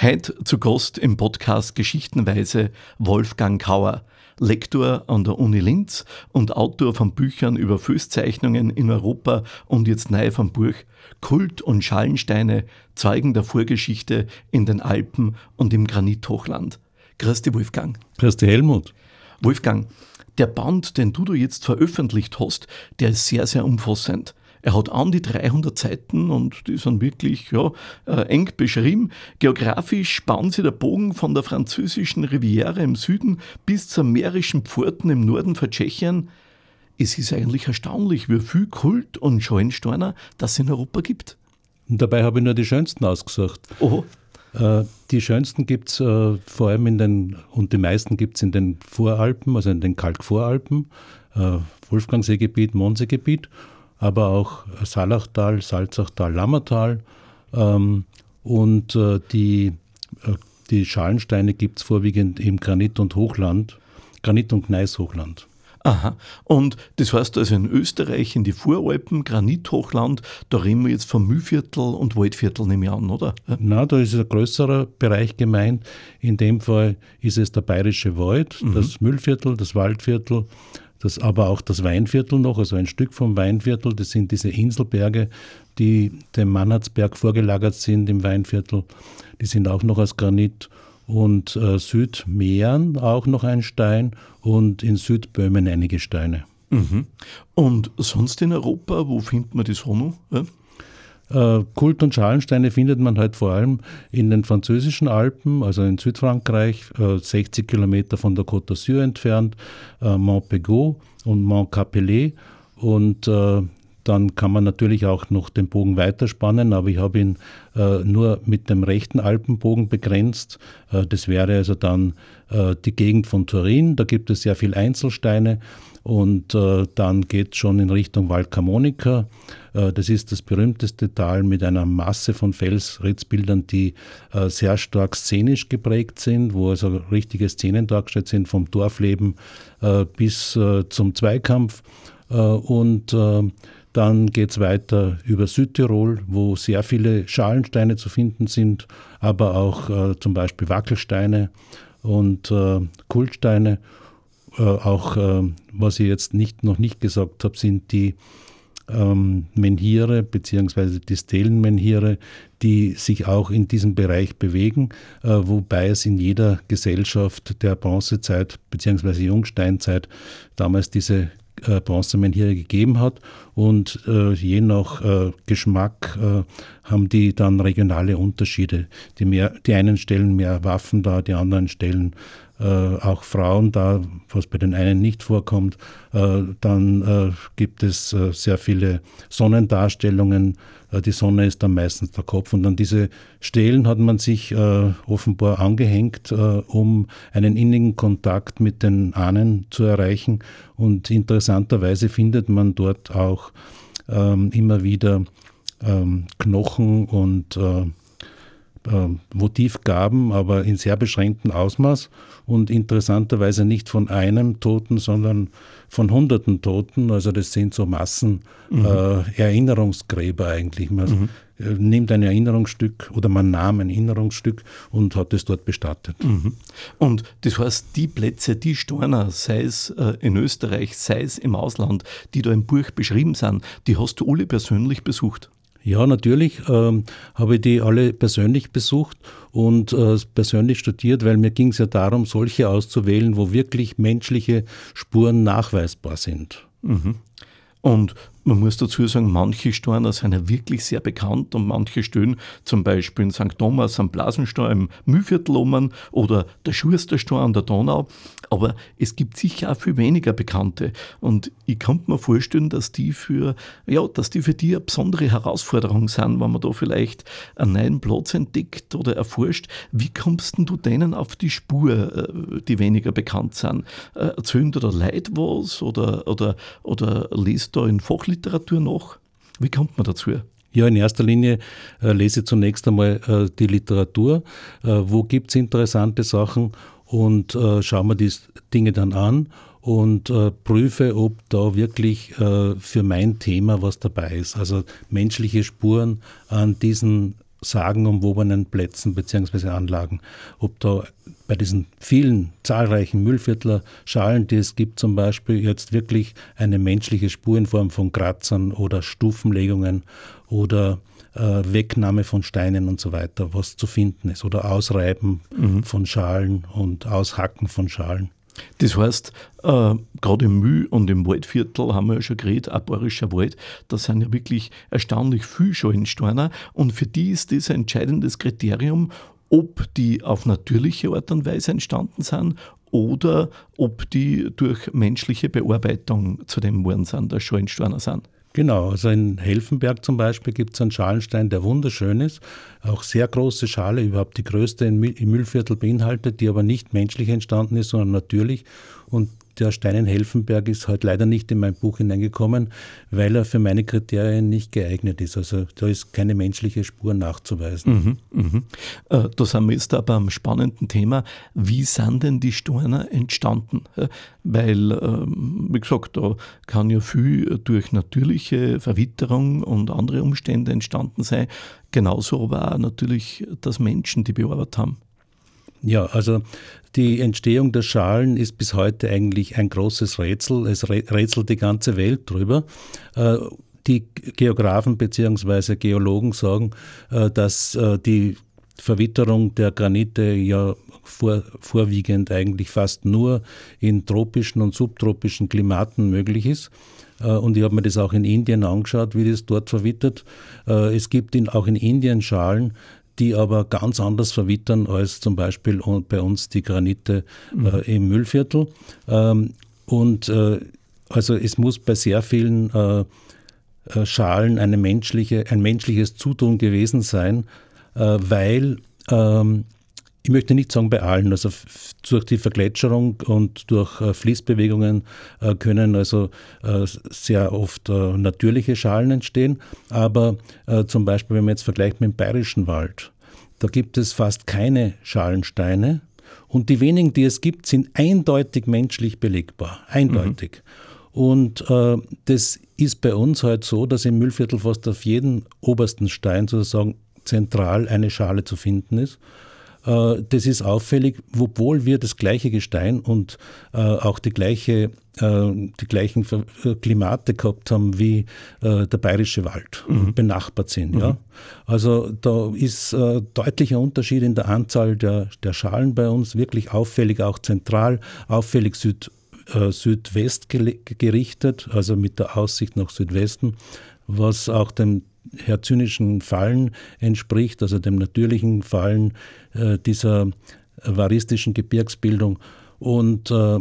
Heute zu Gast im Podcast Geschichtenweise Wolfgang Kauer, Lektor an der Uni Linz und Autor von Büchern über Flusszeichnungen in Europa und jetzt neu vom Buch Kult und Schallensteine, Zeugen der Vorgeschichte in den Alpen und im Granithochland. Dich, Wolfgang. Dich, Helmut. Wolfgang, der Band, den du da jetzt veröffentlicht hast, der ist sehr, sehr umfassend. Er hat an die 300 Seiten und die sind wirklich ja, äh, eng beschrieben. Geografisch spannt sich der Bogen von der französischen Riviera im Süden bis zur mährischen Pforten im Norden von Tschechien. Es ist eigentlich erstaunlich, wie viel Kult und Scheuensteiner das in Europa gibt. Und dabei habe ich nur die schönsten ausgesucht. Oh. Äh, die schönsten gibt es äh, vor allem in den, und die meisten gibt es in den Voralpen, also in den Kalkvoralpen, äh, Wolfgangseegebiet, Monseegebiet aber auch Salachtal, Salzachtal, Lammertal. Ähm, und äh, die, äh, die Schalensteine gibt es vorwiegend im Granit- und Hochland, Granit- und Gneishochland. Aha. Und das heißt also in Österreich, in die Voralpen, Granithochland, da reden wir jetzt vom Mühlviertel und Waldviertel, nehme ich an, oder? Na, da ist ein größerer Bereich gemeint. In dem Fall ist es der Bayerische Wald, mhm. das Mühlviertel, das Waldviertel, das, aber auch das Weinviertel noch, also ein Stück vom Weinviertel, das sind diese Inselberge, die dem Mannertsberg vorgelagert sind im Weinviertel. Die sind auch noch aus Granit. Und äh, Südmähren auch noch ein Stein und in Südböhmen einige Steine. Mhm. Und sonst in Europa, wo findet man die Sonne? Ja? Äh, Kult- und Schalensteine findet man halt vor allem in den französischen Alpen, also in Südfrankreich, 60 äh, Kilometer von der Côte d'Azur entfernt, äh, Montpegot und Mont Capellet. Und dann kann man natürlich auch noch den Bogen weiterspannen, aber ich habe ihn nur mit dem rechten Alpenbogen begrenzt. das wäre also dann die Gegend von Turin. Da gibt es sehr viele Einzelsteine und äh, dann geht es schon in Richtung Val Camonica. Äh, das ist das berühmteste Tal mit einer Masse von Felsritzbildern, die äh, sehr stark szenisch geprägt sind, wo also richtige Szenen dargestellt sind, vom Dorfleben äh, bis äh, zum Zweikampf. Äh, und dann geht es weiter über Südtirol, wo sehr viele Schalensteine zu finden sind, aber auch zum Beispiel Wackelsteine und Kultsteine. Äh, auch, äh, was ich jetzt nicht, noch nicht gesagt habe, sind die ähm, Menhire bzw. die Stelenmenhire, die sich auch in diesem Bereich bewegen, äh, wobei es in jeder Gesellschaft der Bronzezeit bzw. Jungsteinzeit damals diese äh, Bronzemenhire gegeben hat und äh, je nach äh, Geschmack äh, haben die dann regionale Unterschiede. Die, mehr, die einen stellen mehr Waffen dar, die anderen stellen auch Frauen da, was bei den einen nicht vorkommt. Äh, dann äh, gibt es äh, sehr viele Sonnendarstellungen. Äh, die Sonne ist dann meistens der Kopf. Und an diese Stelen hat man sich äh, offenbar angehängt, um einen innigen Kontakt mit den Ahnen zu erreichen. Und interessanterweise findet man dort auch ähm, immer wieder ähm, Knochen und äh, Motivgaben, aber in sehr beschränktem Ausmaß und interessanterweise nicht von einem Toten, sondern von hunderten Toten. Also das sind so Massen mhm. äh, Erinnerungsgräber eigentlich. Man mhm. Äh, nimmt ein Erinnerungsstück oder man nahm ein Erinnerungsstück und hat es dort bestattet. Mhm. Und das heißt, die Plätze, die Storner, sei es äh, in Österreich, sei es im Ausland, die da im Buch beschrieben sind, die hast du alle persönlich besucht? Ja, natürlich ähm, habe ich die alle persönlich besucht und äh, persönlich studiert, weil mir ging es ja darum, solche auszuwählen, wo wirklich menschliche Spuren nachweisbar sind. Mhm. Und man muss dazu sagen, manche Steine sind ja wirklich sehr bekannt und manche stehen zum Beispiel in St. Thomas am Blasenstein im Mühlviertel um oder der Schusterstein an der Donau. Aber es gibt sicher auch viel weniger bekannte. Und ich kann mir vorstellen, dass die für, ja, dass die für die eine besondere Herausforderung sind, wenn man da vielleicht einen neuen Platz entdeckt oder erforscht. Wie kommst du denen auf die Spur, äh, die weniger bekannt sind? Äh, erzählen da Leute was oder, oder, oder liest da in Fachliteratur Fachliteratur noch? Wie kommt man dazu? Ja, in erster Linie äh, lese ich zunächst einmal äh, die Literatur. Äh, wo gibt es interessante Sachen und äh, schaue mir die Dinge dann an und äh, prüfe, ob da wirklich äh, für mein Thema was dabei ist. Also menschliche Spuren an diesen sagenumwobenen Plätzen bzw. Anlagen. Ob da bei diesen vielen zahlreichen Müllviertler Schalen, die es gibt, zum Beispiel jetzt wirklich eine menschliche Spur in Form von Kratzern oder Stufenlegungen oder äh, Wegnahme von Steinen und so weiter, was zu finden ist, oder Ausreiben mhm. von Schalen und Aushacken von Schalen. Das heißt, äh, gerade im Mühl- und im Waldviertel haben wir ja schon geredet, Bayerischer Wald, da sind ja wirklich erstaunlich viele Schallensteiner und für die ist das ein entscheidendes Kriterium, ob die auf natürliche Art und Weise entstanden sind oder ob die durch menschliche Bearbeitung zu dem geworden sind, dass Schallensteiner sind. Genau, also in Helfenberg zum Beispiel gibt es einen Schalenstein, der wunderschön ist, auch sehr große Schale, überhaupt die größte im Müllviertel beinhaltet, die aber nicht menschlich entstanden ist, sondern natürlich. Und der Stein in Helfenberg ist halt leider nicht in mein Buch hineingekommen, weil er für meine Kriterien nicht geeignet ist. Also da ist keine menschliche Spur nachzuweisen. Mhm, mhm. Äh, da sind wir jetzt aber am spannenden Thema. Wie sind denn die Steine entstanden? Weil, ähm, wie gesagt, da kann ja viel durch natürliche Verwitterung und andere Umstände entstanden sein. Genauso aber auch natürlich, dass Menschen die bearbeitet haben. Ja, also die Entstehung der Schalen ist bis heute eigentlich ein großes Rätsel. Es rätselt die ganze Welt drüber. Äh, die Geographen bzw. Geologen sagen, äh, dass äh, die Verwitterung der Granite ja vor, vorwiegend eigentlich fast nur in tropischen und subtropischen Klimaten möglich ist. Und ich habe mir das auch in Indien angeschaut, wie das dort verwittert. Es gibt in, auch in Indien Schalen, die aber ganz anders verwittern als zum Beispiel bei uns die Granite mhm. äh, im Müllviertel. Ähm, und äh, also es muss bei sehr vielen äh, äh Schalen eine menschliche, ein menschliches Zutun gewesen sein, äh, weil ähm, ich möchte nicht sagen bei allen, also durch die Vergletscherung und durch äh, Fließbewegungen äh, können also äh, sehr oft natürliche Schalen entstehen, aber zum Beispiel, wenn man jetzt vergleicht mit dem Bayerischen Wald, da gibt es fast keine Schalensteine und die wenigen, die es gibt, sind eindeutig menschlich belegbar, eindeutig. Mhm. Und äh, das ist bei uns halt so, dass im Müllviertel fast auf jedem obersten Stein sozusagen zentral eine Schale zu finden ist. Äh, das ist auffällig, obwohl wir das gleiche Gestein und äh, auch die, gleiche, äh, die gleichen Klimate gehabt haben wie der bayerische Wald, mhm. benachbart sind. Mhm. Ja. Also da ist deutlicher Unterschied in der Anzahl der, der Schalen bei uns, wirklich auffällig auch zentral, auffällig süd, Südwest gerichtet, also mit der Aussicht nach Südwesten, was auch dem herzynischen Fallen entspricht, also dem natürlichen Fallen äh, dieser varistischen Gebirgsbildung. Und äh,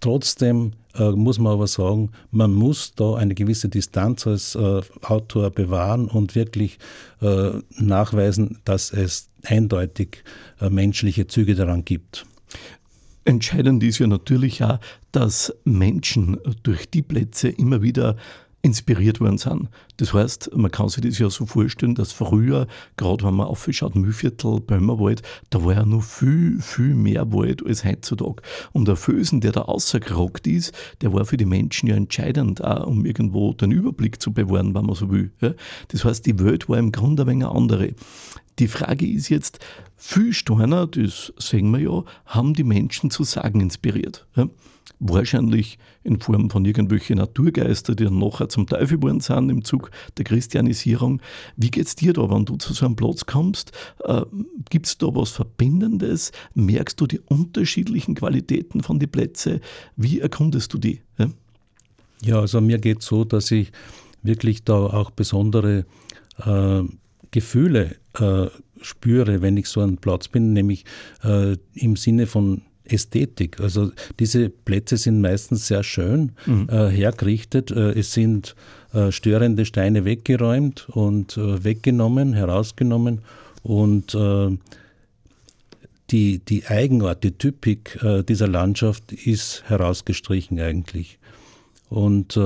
trotzdem äh, muss man aber sagen, man muss da eine gewisse Distanz als äh, Autor bewahren und wirklich äh, nachweisen, dass es eindeutig äh, menschliche Züge daran gibt. Entscheidend ist ja natürlich auch, dass Menschen durch die Plätze immer wieder inspiriert worden sind. Das heißt, man kann sich das ja so vorstellen, dass früher, gerade wenn man aufschaut, Mühlviertel, Böhmerwald, da war ja noch viel, viel mehr Wald als heutzutage. Und der Fösen, der da rausgerockt ist, der war für die Menschen ja entscheidend, auch um irgendwo den Überblick zu bewahren, wenn man so will. Das heißt, die Welt war im Grunde ein wenig andere. Die Frage ist jetzt, viel Steiner, das sehen wir ja, haben die Menschen zu sagen inspiriert wahrscheinlich in Form von irgendwelchen Naturgeister, die dann nachher zum Teufel geworden sind im Zug der Christianisierung. Wie geht es dir da, wenn du zu so einem Platz kommst? Äh, Gibt es da was Verbindendes? Merkst du die unterschiedlichen Qualitäten von den Plätzen? Wie erkundest du die? Ja, ja also mir geht es so, dass ich wirklich da auch besondere äh, Gefühle äh, spüre, wenn ich so an Platz bin, nämlich äh, im Sinne von Ästhetik. Also diese Plätze sind meistens sehr schön mhm. äh, hergerichtet. Äh, es sind äh, störende Steine weggeräumt und äh, weggenommen, herausgenommen und äh, die, die Eigenart, die Typik äh, dieser Landschaft ist herausgestrichen eigentlich. Und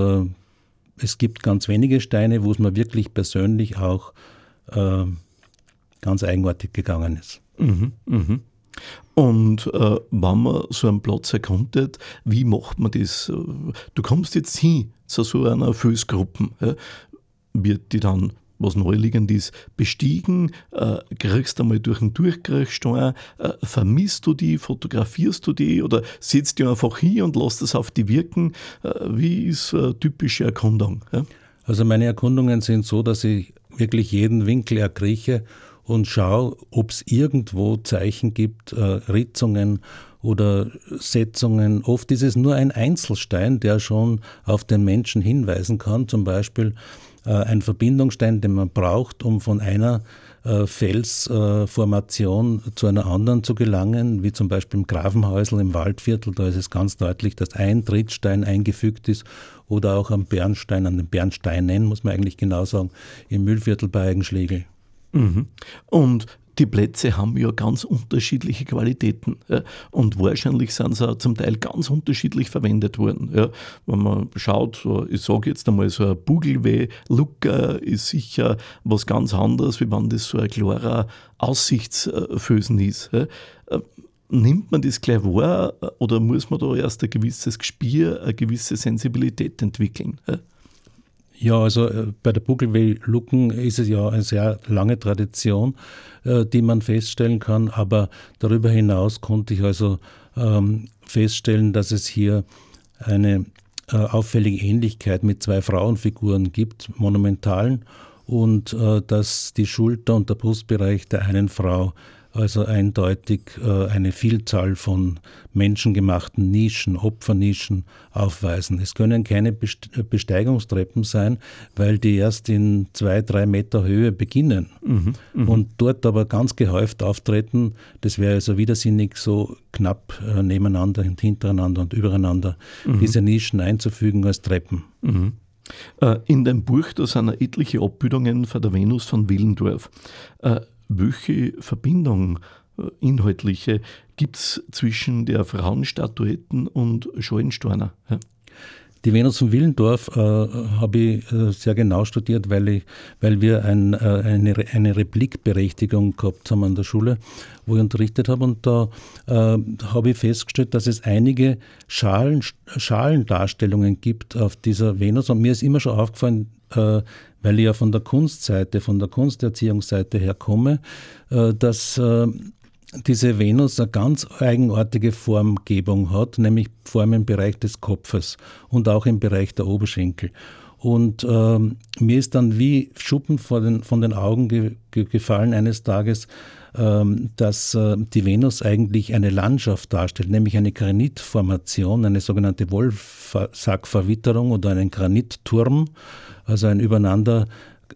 es gibt ganz wenige Steine, wo es mir wirklich persönlich auch ganz eigenartig gegangen ist. Mhm, mh. Und äh, wenn man so einen Platz erkundet, wie macht man das? Du kommst jetzt hin zu so einer Felsgruppe. Ja? Wird die dann was naheliegend ist, bestiegen, äh, kriegst du einmal durch den Durchgriffstein, äh, vermisst du die, fotografierst du die oder setzt du einfach hin und lässt es auf die wirken? Äh, wie ist äh, typische Erkundung? Ja? Also meine Erkundungen sind so, dass ich wirklich jeden Winkel erkrieche und schaue, ob es irgendwo Zeichen gibt, äh, Ritzungen oder Setzungen. Oft ist es nur ein Einzelstein, der schon auf den Menschen hinweisen kann. Zum Beispiel äh, ein Verbindungsstein, den man braucht, um von einer äh, Felsformation äh, zu einer anderen zu gelangen, wie zum Beispiel im Grafenhäusl im Waldviertel. Da ist es ganz deutlich, dass ein Trittstein eingefügt ist oder auch am Bernstein, an den Bernsteinen, muss man eigentlich genau sagen, im Mühlviertel bei Eigenschlegel. Mhm. Und die Plätze haben ja ganz unterschiedliche Qualitäten. Ja, und wahrscheinlich sind sie auch zum Teil ganz unterschiedlich verwendet worden. Ja, wenn man schaut, so, ich sage jetzt einmal, so ein Bugelweh-Lucker ist sicher was ganz anderes, wie wenn das so ein klarer Aussichtsfösen ist. Ja, nimmt man das gleich wahr oder muss man da erst ein gewisses Gespür, eine gewisse Sensibilität entwickeln? Ja, also äh, bei der Buckelweh-Lucken ist es ja eine sehr lange Tradition, äh, die man feststellen kann, aber darüber hinaus konnte ich also ähm, feststellen, dass es hier eine äh, auffällige Ähnlichkeit mit zwei Frauenfiguren gibt, monumentalen, und dass die Schulter und der Brustbereich der einen Frau also eindeutig äh, eine Vielzahl von menschengemachten Nischen, Opfernischen aufweisen. Es können keine Besteigungstreppen sein, weil die erst in zwei, drei Meter Höhe beginnen mhm, mh. und dort aber ganz gehäuft auftreten. Das wäre also widersinnig, so knapp äh, nebeneinander und hintereinander und übereinander mhm. diese Nischen einzufügen als Treppen. Mhm. Äh, in dem Buch, da sind etliche Abbildungen von der Venus von Willendorf welche Verbindung äh, inhaltliche gibt es zwischen der Frauenstatuetten und Schollensteiner? Ja? Die Venus von Willendorf äh, habe ich äh, sehr genau studiert, weil, ich, weil wir ein, äh, eine, eine Replikberechtigung gehabt haben an der Schule, wo ich unterrichtet habe. Und da äh, habe ich festgestellt, dass es einige Schalen, Schalendarstellungen gibt auf dieser Venus. Und mir ist immer schon aufgefallen, äh, weil ich ja von der Kunstseite, von der Kunsterziehungsseite her komme, äh, dass äh, diese Venus eine ganz eigenartige Formgebung hat, nämlich Form im Bereich des Kopfes und auch im Bereich der Oberschenkel. Und ähm, mir ist dann wie Schuppen den, von den Augen ge ge gefallen eines Tages, ähm, dass äh, die Venus eigentlich eine Landschaft darstellt, nämlich eine Granitformation, eine sogenannte Wollsackverwitterung oder einen Granitturm also einen übereinander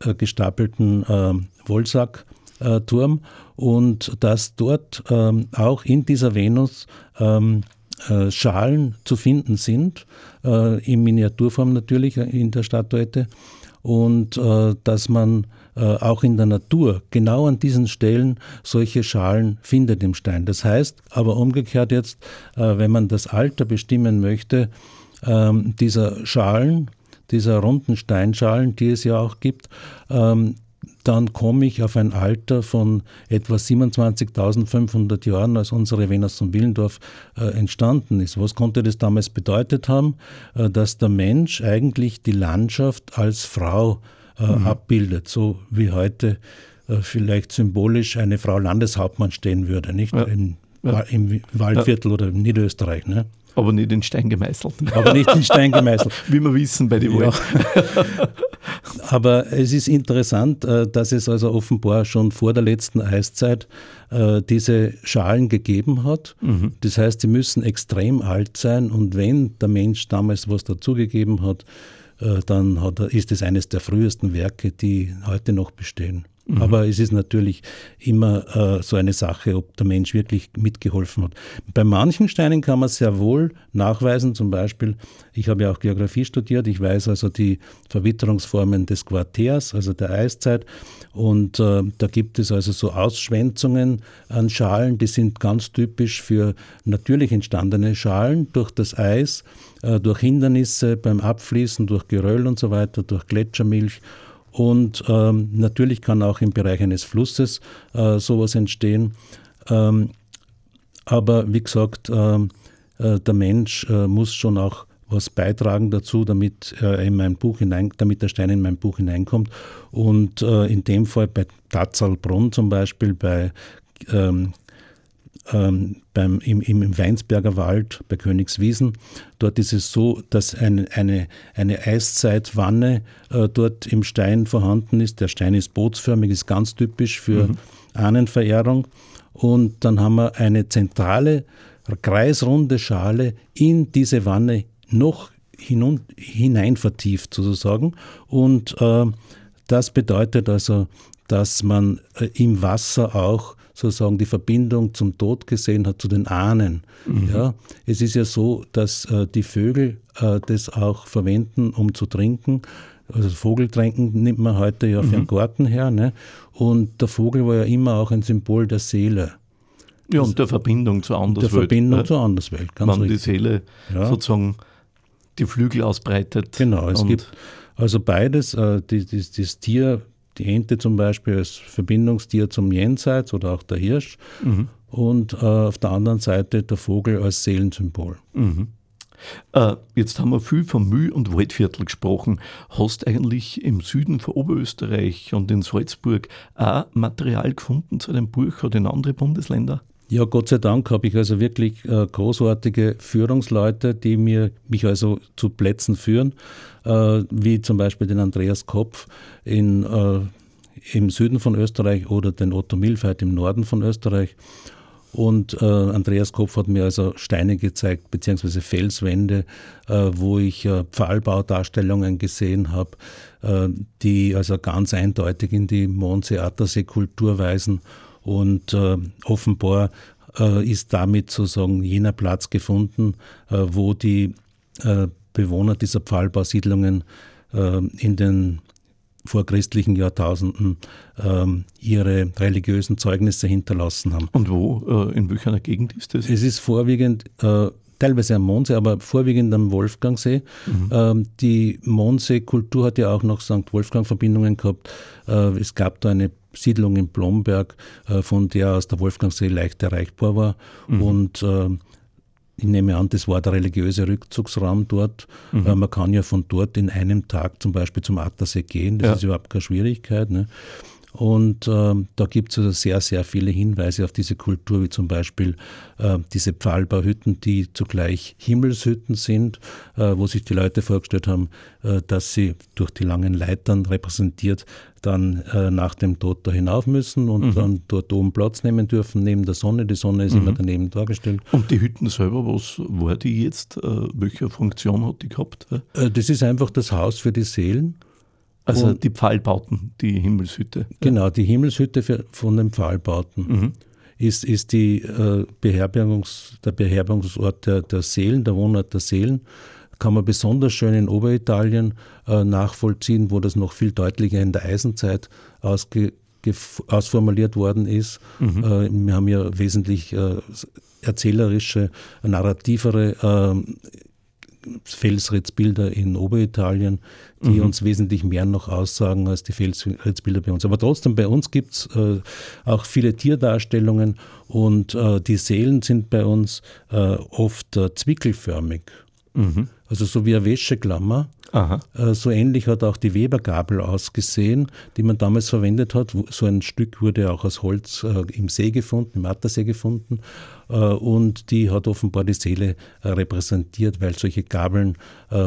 äh, gestapelten äh, Wollsackturm. Und dass dort ähm, auch in dieser Venus ähm, äh, Schalen zu finden sind, äh, in Miniaturform natürlich in der Statuette und äh, dass man äh, auch in der Natur genau an diesen Stellen solche Schalen findet im Stein. Das heißt aber umgekehrt jetzt, wenn man das Alter bestimmen möchte, ähm, dieser Schalen, dieser runden Steinschalen, die es ja auch gibt, ähm, dann komme ich auf ein Alter von etwa 27.500 Jahren, als unsere Venus von Willendorf äh, entstanden ist. Was konnte das damals bedeutet haben? Äh, dass der Mensch eigentlich die Landschaft als Frau äh, mhm. abbildet, so wie heute äh, vielleicht symbolisch eine Frau Landeshauptmann stehen würde, nicht? Ja. Im, ja. Im Waldviertel ja. oder in Niederösterreich. Ne? Aber nicht in Stein gemeißelt. Aber nicht in Stein gemeißelt. Wie wir wissen bei den ja. Aber es ist interessant, äh, dass es also offenbar schon vor der letzten Eiszeit äh, diese Schalen gegeben hat. Mhm. Das heißt, sie müssen extrem alt sein und wenn der Mensch damals was dazugegeben hat, äh, dann hat er, ist es eines der frühesten Werke, die heute noch bestehen. Mhm. Aber es ist natürlich immer äh, so eine Sache, ob der Mensch wirklich mitgeholfen hat. Bei manchen Steinen kann man sehr wohl nachweisen, zum Beispiel, ich habe ja auch Geografie studiert, ich weiß also die Verwitterungsformen des Quartärs, also der Eiszeit. Und äh, da gibt es also so Ausschwänzungen an Schalen, die sind ganz typisch für natürlich entstandene Schalen durch das Eis, äh, durch Hindernisse beim Abfließen, durch Geröll und so weiter, durch Gletschermilch. Und ähm, natürlich kann auch im Bereich eines Flusses äh, sowas entstehen. Ähm, aber wie gesagt, ähm, äh, der Mensch äh, muss schon auch was beitragen dazu, damit, äh, in mein Buch hinein, damit der Stein in mein Buch hineinkommt. Und äh, in dem Fall bei Tatzalbrunn zum Beispiel, bei ähm, ähm, beim, im, im Weinsberger Wald bei Königswiesen. Dort ist es so, dass eine, eine, eine Eiszeitwanne äh, dort im Stein vorhanden ist. Der Stein ist bootsförmig, ist ganz typisch für mhm. Ahnenverehrung. Und dann haben wir eine zentrale, kreisrunde Schale in diese Wanne noch hinun, hinein vertieft sozusagen. Und äh, das bedeutet also, dass man äh, im Wasser auch sozusagen die Verbindung zum Tod gesehen hat, zu den Ahnen. Mhm. Ja, es ist ja so, dass äh, die Vögel äh, das auch verwenden, um zu trinken. Also Vogeltränken nimmt man heute ja mhm. für den Garten her. Ne? Und der Vogel war ja immer auch ein Symbol der Seele. Ja, und der Verbindung zur Anderswelt. Der Verbindung ja. zur Anderswelt, ganz Wenn richtig. die Seele ja. sozusagen die Flügel ausbreitet. Genau, es gibt also beides. Äh, die, die, das Tier die Ente zum Beispiel als Verbindungstier zum Jenseits oder auch der Hirsch mhm. und äh, auf der anderen Seite der Vogel als Seelensymbol. Mhm. Äh, jetzt haben wir viel vom Mühl- und Waldviertel gesprochen. Hast eigentlich im Süden von Oberösterreich und in Salzburg auch Material gefunden zu dem Buch oder in andere Bundesländer? Ja, Gott sei Dank habe ich also wirklich äh, großartige Führungsleute, die mir, mich also zu Plätzen führen, äh, wie zum Beispiel den Andreas Kopf in, äh, im Süden von Österreich oder den Otto Milfeit im Norden von Österreich. Und äh, Andreas Kopf hat mir also Steine gezeigt, beziehungsweise Felswände, äh, wo ich äh, Pfahlbaudarstellungen gesehen habe, äh, die also ganz eindeutig in die Mondsee-Attersee-Kultur weisen und äh, offenbar äh, ist damit sozusagen jener Platz gefunden, äh, wo die äh, Bewohner dieser Pfahlbausiedlungen äh, in den vorchristlichen Jahrtausenden ähm, ihre religiösen Zeugnisse hinterlassen haben. Und wo, äh, in welcher Gegend ist das? Es ist vorwiegend teilweise am Mondsee, aber vorwiegend am Wolfgangsee. Mhm. Ähm, die Mondsee-Kultur hat ja auch noch St. Wolfgang-Verbindungen gehabt. Äh, es gab da eine Siedlung in Blomberg, äh, von der aus der Wolfgangsee leicht erreichbar war. Mhm. Und äh, ich nehme an, das war der religiöse Rückzugsraum dort. Mhm. Äh, man kann ja von dort in einem Tag zum Beispiel zum Attersee gehen, das ja. ist überhaupt keine Schwierigkeit. Ne? Und äh, da gibt es also sehr, sehr viele Hinweise auf diese Kultur, wie zum Beispiel äh, diese Pfahlbauhütten, die zugleich Himmelshütten sind, äh, wo sich die Leute vorgestellt haben, äh, dass sie durch die langen Leitern repräsentiert dann äh, nach dem Tod da hinauf müssen und mhm. dann dort oben Platz nehmen dürfen, neben der Sonne. Die Sonne ist mhm. immer daneben dargestellt. Und die Hütten selber, was war die jetzt? Äh, welche Funktion hat die gehabt? das ist einfach das Haus für die Seelen. Also und die Pfahlbauten, die Himmelshütte. Genau, die Himmelshütte für, von den Pfahlbauten mhm. ist, ist die, äh, Beherbergungs, der Beherbergungsort der, der Seelen, der Wohnort der Seelen. Kann man besonders schön in Oberitalien äh, nachvollziehen, wo das noch viel deutlicher in der Eisenzeit ausformuliert worden ist. Mhm. Äh, wir haben ja wesentlich äh, erzählerische, narrativere äh, Felsritzbilder in Oberitalien, die mhm. uns wesentlich mehr noch aussagen als die Felsritzbilder bei uns. Aber trotzdem, bei uns gibt es äh, auch viele Tierdarstellungen und äh, die Seelen sind bei uns äh, oft äh, zwickelförmig. Mhm. Also so wie eine Wäscheklammer. Aha. Äh, so ähnlich hat auch die Webergabel ausgesehen, die man damals verwendet hat. So ein Stück wurde auch aus Holz äh, im See gefunden, im Attersee gefunden. Äh, und die hat offenbar die Seele repräsentiert, weil solche Gabeln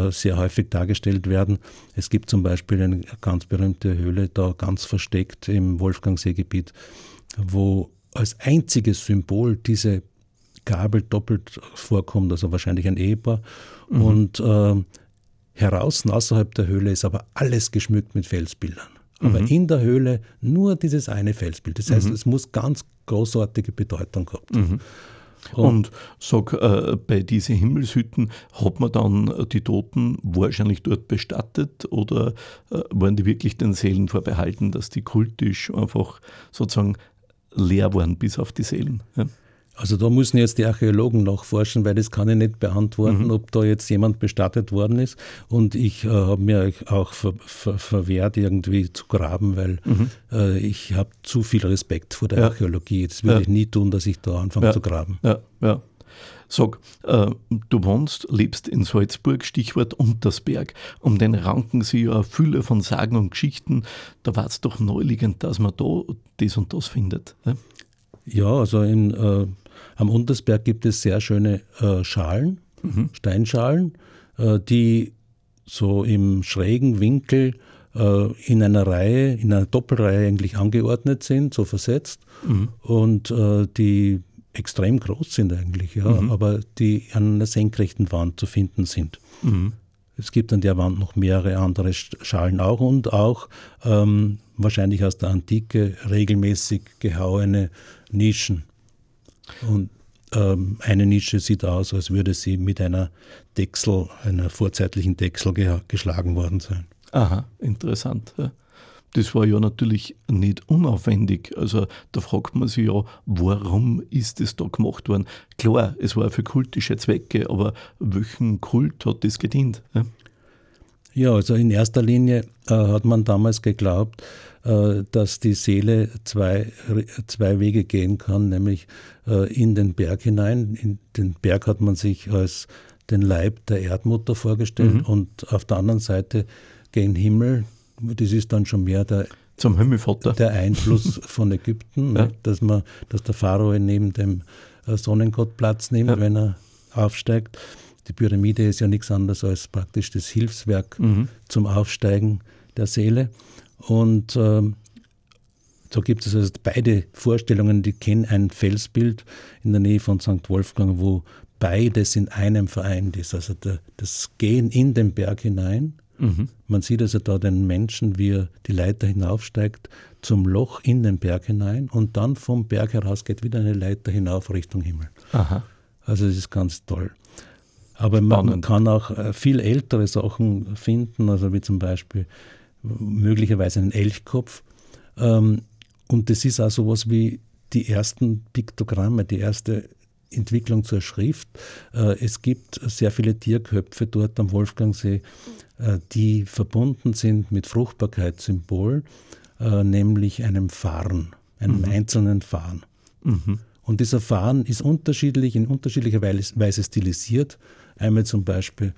sehr häufig dargestellt werden. Es gibt zum Beispiel eine ganz berühmte Höhle da ganz versteckt im Wolfgangseegebiet, wo als einziges Symbol diese Gabel doppelt vorkommt, also wahrscheinlich ein Ehepaar. Mhm. Und äh, Heraus, außerhalb der Höhle, ist aber alles geschmückt mit Felsbildern. Aber mhm. in der Höhle nur dieses eine Felsbild. Das heißt, mhm. es muss ganz großartige Bedeutung gehabt haben. Mhm. Und, und sag, äh, bei diesen Himmelshütten hat man dann die Toten wahrscheinlich dort bestattet oder äh, waren die wirklich den Seelen vorbehalten, dass die kultisch einfach sozusagen leer waren bis auf die Seelen? Ja? Also da müssen jetzt die Archäologen nachforschen, weil das kann ich nicht beantworten, mhm. ob da jetzt jemand bestattet worden ist. Und ich äh, habe mir auch ver, ver, verwehrt, irgendwie zu graben, weil mhm. äh, ich habe zu viel Respekt vor der ja. Archäologie. Das würde ja. ich nie tun, dass ich da anfange ja. zu graben. Ja, ja. Sag, äh, du wohnst, lebst in Salzburg, Stichwort Untersberg. Um den ranken sie ja eine Fülle von Sagen und Geschichten. Da war es doch neuliegend, dass man da das und das findet. Ne? Ja, also in, äh, am Untersberg gibt es sehr schöne äh, Schalen, mhm. Steinschalen, äh, die so im schrägen Winkel äh, in einer Reihe, in einer Doppelreihe eigentlich angeordnet sind, so versetzt. Mhm. Und äh, die extrem groß sind eigentlich, ja, mhm. aber die an einer senkrechten Wand zu finden sind. Mhm. Es gibt an der Wand noch mehrere andere Schalen auch und auch ähm, wahrscheinlich aus der Antike regelmäßig gehauene Nischen. Und ähm, eine Nische sieht aus, als würde sie mit einer Dechsel, einer vorzeitlichen Dechsel ge geschlagen worden sein. Aha, interessant. Ja das war ja natürlich nicht unaufwendig. Also da fragt man sich ja, warum ist das da gemacht worden? Klar, es war für kultische Zwecke, aber welchen Kult hat das gedient? Ja, ja also in erster Linie äh, hat man damals geglaubt, dass die Seele zwei, zwei Wege gehen kann, nämlich äh, in den Berg hinein. In den Berg hat man sich als den Leib der Erdmutter vorgestellt mhm. und auf der anderen Seite gen Himmel, das ist dann schon mehr der, Zum Himmelvater. der Einfluss von Ägypten, ja. ne, dass, man, dass der Pharao neben dem äh, Sonnengott Platz nimmt, ja. wenn er aufsteigt. Die Pyramide ist ja nichts anderes als praktisch das Hilfswerk mhm. zum Aufsteigen der Seele. Und ähm, so gibt es also beide Vorstellungen, die kennen ein Felsbild in der Nähe von St. Wolfgang, wo beides in einem vereint ist. Also der, das Gehen in den Berg hinein Mhm. Man sieht also da den Menschen, wie er die Leiter hinaufsteigt, zum Loch in den Berg hinein und dann vom Berg heraus geht wieder eine Leiter hinauf Richtung Himmel. Aha. Also das ist ganz toll. Aber Spannend. man kann auch äh, viel ältere Sachen finden, also wie zum Beispiel möglicherweise einen Elchkopf. Ähm, und das ist auch sowas wie die ersten Piktogramme, die erste Entwicklung zur Schrift. Äh, es gibt sehr viele Tierköpfe dort am Wolfgangsee, äh, die verbunden sind mit Fruchtbarkeitssymbol, äh, nämlich einem Farn, einem mhm. einzelnen Farn. Mhm. Und dieser Farn ist unterschiedlich, in unterschiedlicher Weise stilisiert. Einmal zum Beispiel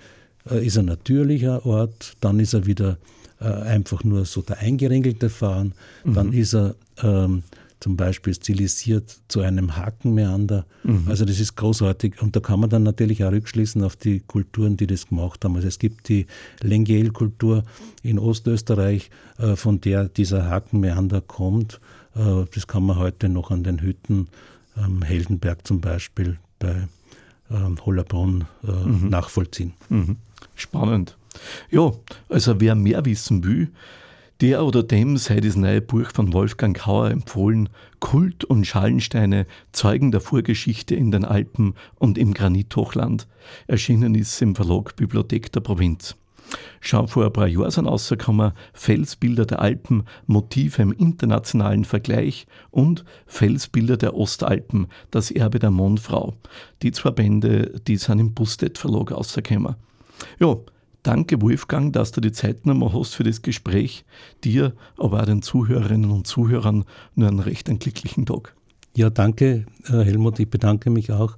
ist er natürlicher Ort, dann ist er wieder einfach nur so der eingeringelte Farn, mhm. dann ist er ähm, zum Beispiel stilisiert zu einem Hakenmeander. Mhm. Also das ist großartig und da kann man dann natürlich auch rückschließen auf die Kulturen, die das gemacht haben. Also es gibt die Lengiel-Kultur in Ostösterreich, äh, von der dieser Hakenmeander kommt. Äh, das kann man heute noch an den Hütten am Heldenberg zum Beispiel bei ähm, Hollerbrunn äh, mhm. nachvollziehen. Mhm. Spannend. Ja, also wer mehr wissen will, der oder dem sei das neue Buch von Wolfgang Kauer empfohlen, Kult und Schalensteine, Zeugen der Vorgeschichte in den Alpen und im Granithochland. Erschienen ist im Verlag Bibliothek der Provinz. Schon vor ein paar Jahren sind rausgekommen Felsbilder der Alpen, Motive im internationalen Vergleich und Felsbilder der Ostalpen, das Erbe der Mondfrau. Die zwei Bände, die sind im Bustet Verlag rausgekommen. Ja, Danke, Wolfgang, dass du die Zeit nochmal hast für das Gespräch. Dir, aber auch den Zuhörerinnen und Zuhörern nur einen recht einen glücklichen Tag. Ja, danke, Helmut. Ich bedanke mich auch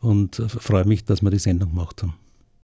und freue mich, dass wir die Sendung gemacht haben.